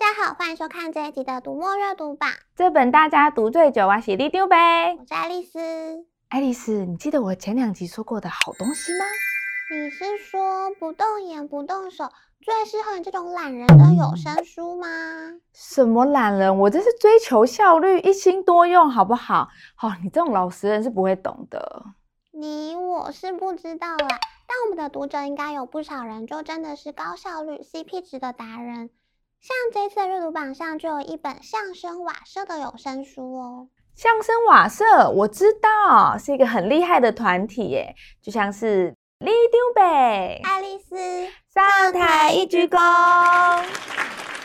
大家好，欢迎收看这一集的《读墨阅读榜》。这本大家读最久啊，洗地丢呗。我是爱丽丝。爱丽丝，你记得我前两集说过的好东西吗？你是说不动眼不动手，最适合你这种懒人的有声书吗？什么懒人？我这是追求效率，一心多用，好不好？好、哦，你这种老实人是不会懂的。你我是不知道啦，但我们的读者应该有不少人，就真的是高效率、CP 值的达人。像这次的阅读榜上就有一本相声瓦舍的有声书哦。相声瓦舍，我知道是一个很厉害的团体耶，就像是。李丢北，爱丽丝上台一鞠躬。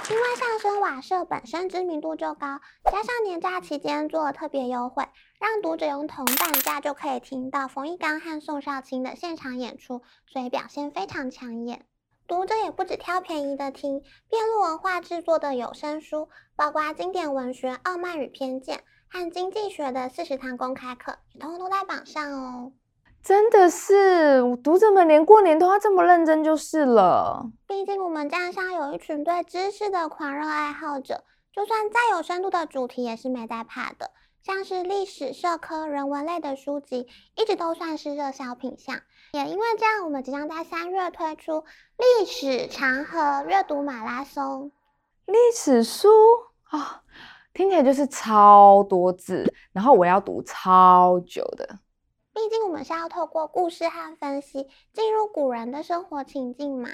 因为相声瓦舍本身知名度就高，加上年假期间做了特别优惠，让读者用同等价就可以听到冯一刚和宋少卿的现场演出，所以表现非常抢眼。读者也不止挑便宜的听，遍路文化制作的有声书，包括经典文学《傲慢与偏见》和经济学的四十堂公开课，也通通都在榜上哦。真的是，读者们连过年都要这么认真就是了。毕竟我们站上有一群对知识的狂热爱好者，就算再有深度的主题也是没在怕的。像是历史、社科、人文类的书籍，一直都算是热销品项。也因为这样，我们即将在三月推出历史长河阅读马拉松。历史书啊、哦，听起来就是超多字，然后我要读超久的。毕竟我们是要透过故事和分析进入古人的生活情境嘛。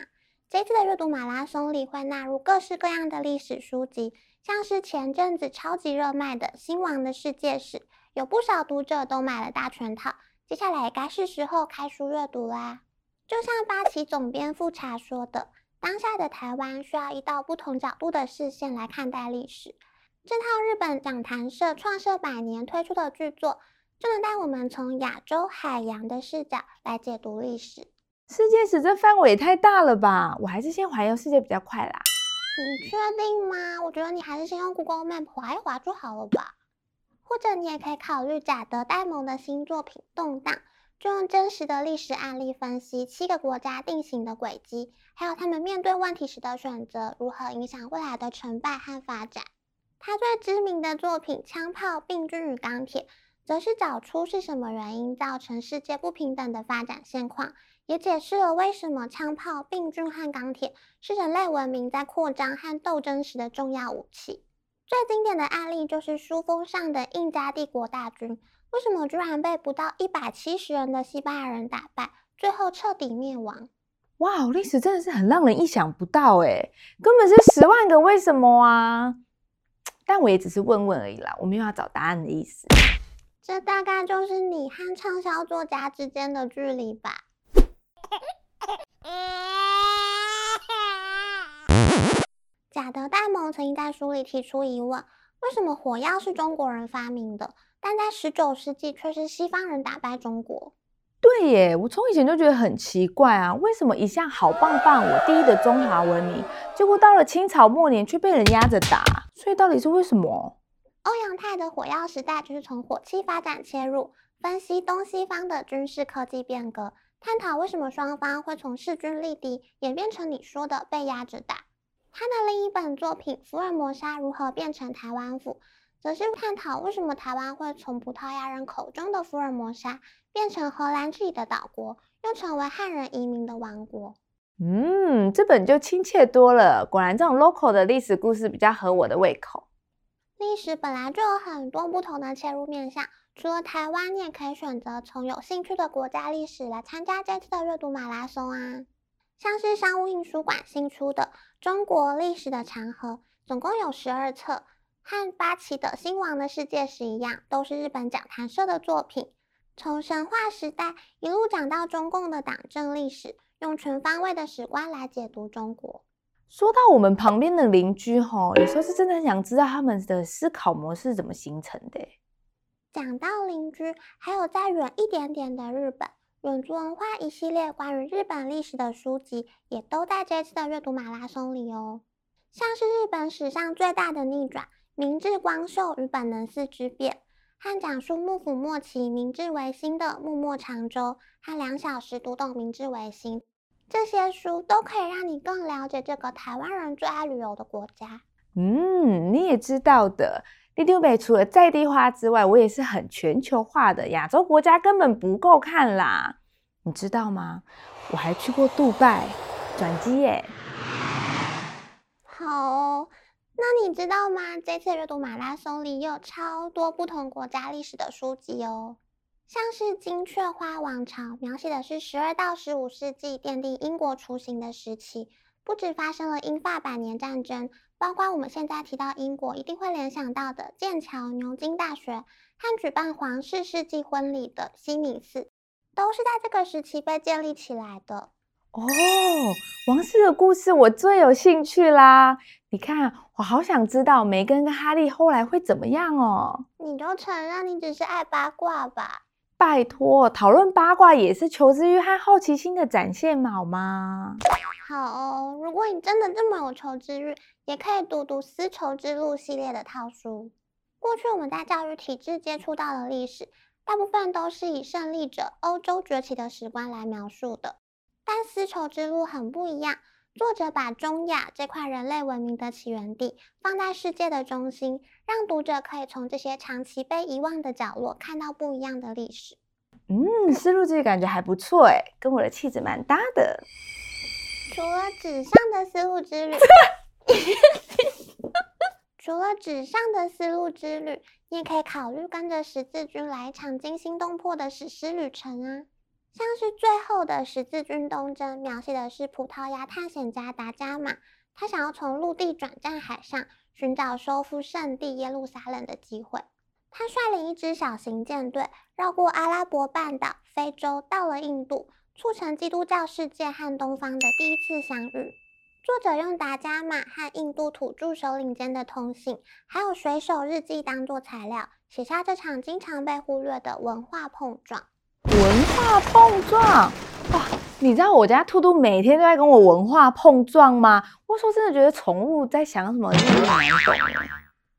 这次的阅读马拉松里会纳入各式各样的历史书籍，像是前阵子超级热卖的《新王的世界史》，有不少读者都买了大全套。接下来也该是时候开书阅读啦。就像八旗总编富察说的，当下的台湾需要一道不同角度的视线来看待历史。这套日本讲谈社创设百年推出的巨作。就能带我们从亚洲海洋的视角来解读历史。世界史这范围也太大了吧？我还是先环游世界比较快啦。你确定吗？我觉得你还是先用 Google Map 滑一滑就好了吧。或者你也可以考虑贾德·戴蒙的新作品《动荡》，就用真实的历史案例分析七个国家定型的轨迹，还有他们面对问题时的选择如何影响未来的成败和发展。他最知名的作品《枪炮、病菌与钢铁》。则是找出是什么原因造成世界不平等的发展现况，也解释了为什么枪炮、病菌和钢铁是人类文明在扩张和斗争时的重要武器。最经典的案例就是书封上的印加帝国大军，为什么居然被不到一百七十人的西班牙人打败，最后彻底灭亡？哇，历史真的是很让人意想不到诶，根本是十万个为什么啊！但我也只是问问而已啦，我没有要找答案的意思。这大概就是你和畅销作家之间的距离吧。贾德·戴蒙曾经在书里提出疑问：为什么火药是中国人发明的，但在十九世纪却是西方人打败中国？对耶，我从以前就觉得很奇怪啊，为什么一向好棒棒我第一的中华文明，结果到了清朝末年却被人压着打？所以到底是为什么？欧阳泰的火药时代就是从火器发展切入，分析东西方的军事科技变革，探讨为什么双方会从势均力敌演变成你说的被压着打。他的另一本作品《福尔摩沙如何变成台湾府》，则是探讨为什么台湾会从葡萄牙人口中的福尔摩沙变成荷兰自己的岛国，又成为汉人移民的王国。嗯，这本就亲切多了。果然，这种 local 的历史故事比较合我的胃口。历史本来就有很多不同的切入面向，除了台湾，你也可以选择从有兴趣的国家历史来参加这次的阅读马拉松啊。像是商务印书馆新出的《中国历史的长河》，总共有十二册，和八旗的《兴亡的世界史》一样，都是日本讲谈社的作品，从神话时代一路讲到中共的党政历史，用全方位的史观来解读中国。说到我们旁边的邻居吼，有时候是真的很想知道他们的思考模式怎么形成的。讲到邻居，还有再远一点点的日本，远足文化一系列关于日本历史的书籍，也都在这次的阅读马拉松里哦。像是日本史上最大的逆转——明治光秀与本能寺之变，和讲述幕府末期明治维新的幕末长州，和两小时读懂明治维新。这些书都可以让你更了解这个台湾人最爱旅游的国家。嗯，你也知道的，里长伯除了在地化之外，我也是很全球化的。亚洲国家根本不够看啦，你知道吗？我还去过杜拜转机耶。好哦，那你知道吗？这次阅读马拉松里有超多不同国家历史的书籍哦，像是金雀花王朝，描写的是十二到十五世纪奠定英国雏形的时期。不止发生了英法百年战争，包括我们现在提到英国，一定会联想到的剑桥、牛津大学和举办皇室世纪婚礼的西敏寺，都是在这个时期被建立起来的。哦，王室的故事我最有兴趣啦！你看，我好想知道梅根跟哈利后来会怎么样哦。你就承认你只是爱八卦吧？拜托，讨论八卦也是求知欲和好奇心的展现，好吗？好哦，如果你真的这么有求知欲，也可以读读《丝绸之路》系列的套书。过去我们在教育体制接触到的历史，大部分都是以胜利者欧洲崛起的史观来描述的。但《丝绸之路》很不一样，作者把中亚这块人类文明的起源地放在世界的中心，让读者可以从这些长期被遗忘的角落看到不一样的历史。嗯，思路这个感觉还不错诶，跟我的气质蛮搭的。除了纸上的丝路之旅，除了纸上的丝路之旅，你也可以考虑跟着十字军来一场惊心动魄的史诗旅程啊！像是最后的十字军东征，描写的是葡萄牙探险家达伽马，他想要从陆地转战海上，寻找收复圣地耶路撒冷的机会。他率领一支小型舰队，绕过阿拉伯半岛、非洲，到了印度，促成基督教世界和东方的第一次相遇。作者用达伽马和印度土著首领间的通信，还有水手日记当作材料，写下这场经常被忽略的文化碰撞。文化碰撞哇！你知道我家兔兔每天都在跟我文化碰撞吗？我说真的，觉得宠物在想什么，真的难懂。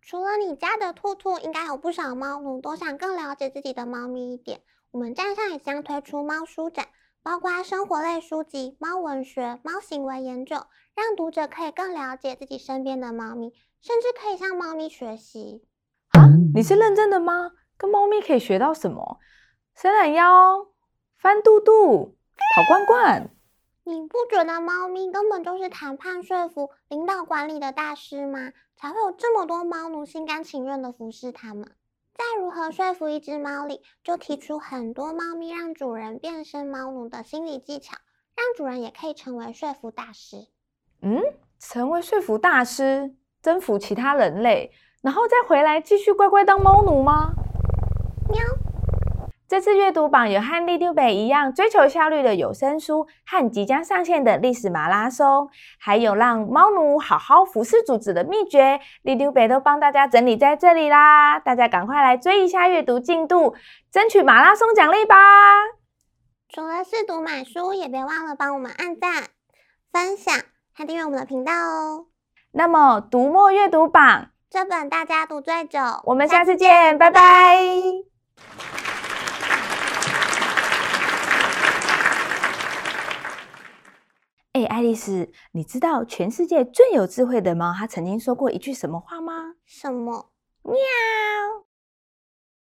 除了你家的兔兔，应该有不少猫奴都想更了解自己的猫咪一点。我们站上也将推出猫书展，包括生活类书籍、猫文学、猫行为研究，让读者可以更了解自己身边的猫咪，甚至可以向猫咪学习。啊，你是认真的吗？跟猫咪可以学到什么？伸懒腰、翻肚肚、跑罐罐。你不觉得猫咪根本就是谈判、说服、领导、管理的大师吗？才会有这么多猫奴心甘情愿的服侍他们。在如何说服一只猫里，就提出很多猫咪让主人变身猫奴的心理技巧，让主人也可以成为说服大师。嗯，成为说服大师，征服其他人类，然后再回来继续乖乖当猫奴吗？喵。这次阅读榜有和立丢北一样追求效率的有声书，和即将上线的历史马拉松，还有让猫奴好好服侍主子的秘诀，立丢北都帮大家整理在这里啦！大家赶快来追一下阅读进度，争取马拉松奖励吧！除了试读买书，也别忘了帮我们按赞、分享还订阅我们的频道哦。那么，读墨阅读榜这本大家读最久，我们下次见，拜拜。拜拜。爱丽丝，你知道全世界最有智慧的猫，它曾经说过一句什么话吗？什么？喵。